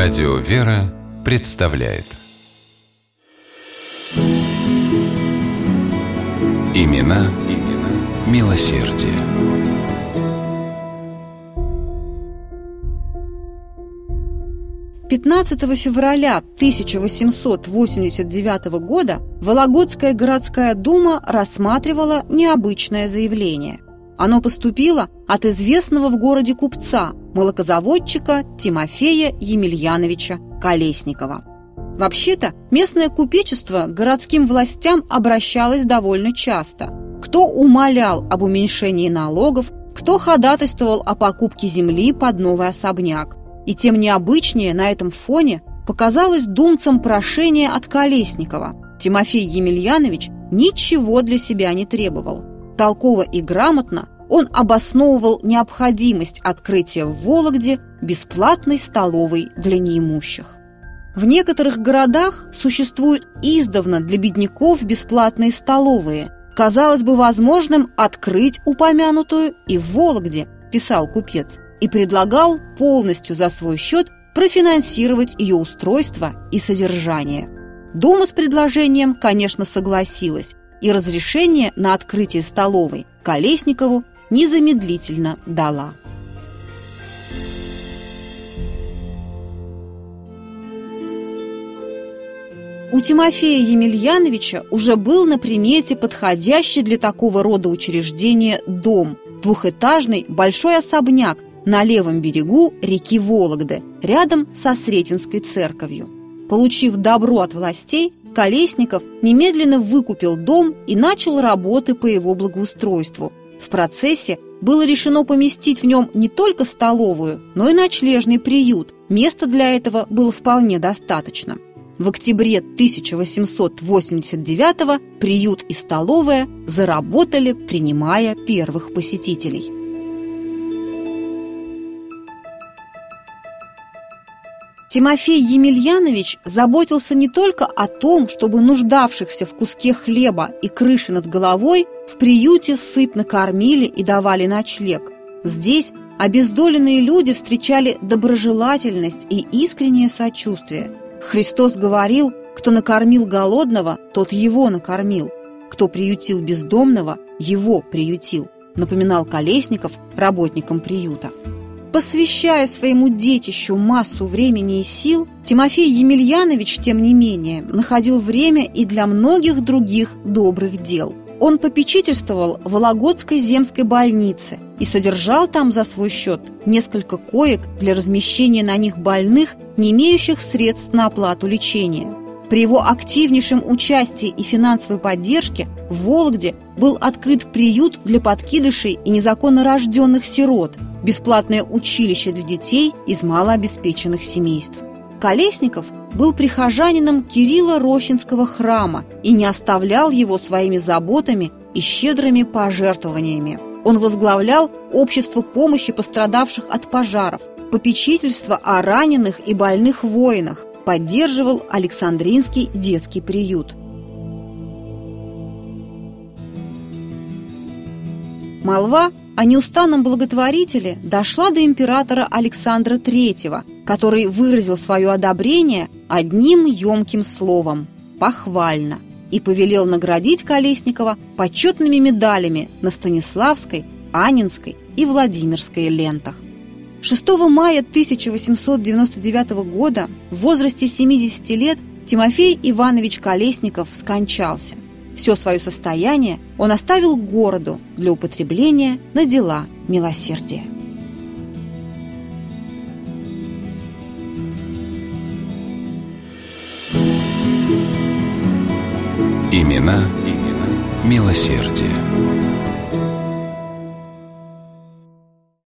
Радио «Вера» представляет Имена, имена милосердие. Пятнадцатого февраля 1889 года Вологодская городская дума рассматривала необычное заявление. Оно поступило от известного в городе купца, молокозаводчика Тимофея Емельяновича Колесникова. Вообще-то, местное купечество к городским властям обращалось довольно часто. Кто умолял об уменьшении налогов, кто ходатайствовал о покупке земли под новый особняк. И тем необычнее на этом фоне показалось думцам прошение от Колесникова. Тимофей Емельянович ничего для себя не требовал. Толково и грамотно он обосновывал необходимость открытия в Вологде бесплатной столовой для неимущих. В некоторых городах существуют издавна для бедняков бесплатные столовые. Казалось бы возможным открыть упомянутую и в Вологде, писал купец, и предлагал полностью за свой счет профинансировать ее устройство и содержание. Дума с предложением, конечно, согласилась, и разрешение на открытие столовой Колесникову незамедлительно дала. У Тимофея Емельяновича уже был на примете подходящий для такого рода учреждения дом, двухэтажный большой особняк на левом берегу реки Вологды, рядом со Сретенской церковью. Получив добро от властей, Колесников немедленно выкупил дом и начал работы по его благоустройству, в процессе было решено поместить в нем не только столовую, но и ночлежный приют. Места для этого было вполне достаточно. В октябре 1889 приют и столовая заработали, принимая первых посетителей. Тимофей Емельянович заботился не только о том, чтобы нуждавшихся в куске хлеба и крыши над головой в приюте сытно кормили и давали ночлег. Здесь обездоленные люди встречали доброжелательность и искреннее сочувствие. Христос говорил, кто накормил голодного, тот его накормил, кто приютил бездомного, его приютил, напоминал Колесников работникам приюта. Посвящая своему детищу массу времени и сил, Тимофей Емельянович, тем не менее, находил время и для многих других добрых дел. Он попечительствовал в Вологодской земской больнице и содержал там за свой счет несколько коек для размещения на них больных, не имеющих средств на оплату лечения. При его активнейшем участии и финансовой поддержке в Вологде был открыт приют для подкидышей и незаконно рожденных сирот – бесплатное училище для детей из малообеспеченных семейств. Колесников был прихожанином Кирилла Рощинского храма и не оставлял его своими заботами и щедрыми пожертвованиями. Он возглавлял общество помощи пострадавших от пожаров, попечительство о раненых и больных воинах, поддерживал Александринский детский приют. Молва о неустанном благотворителе дошла до императора Александра III, который выразил свое одобрение одним емким словом – похвально, и повелел наградить Колесникова почетными медалями на Станиславской, Анинской и Владимирской лентах. 6 мая 1899 года в возрасте 70 лет Тимофей Иванович Колесников скончался – все свое состояние он оставил городу для употребления на дела милосердия. Имена, имена милосердия.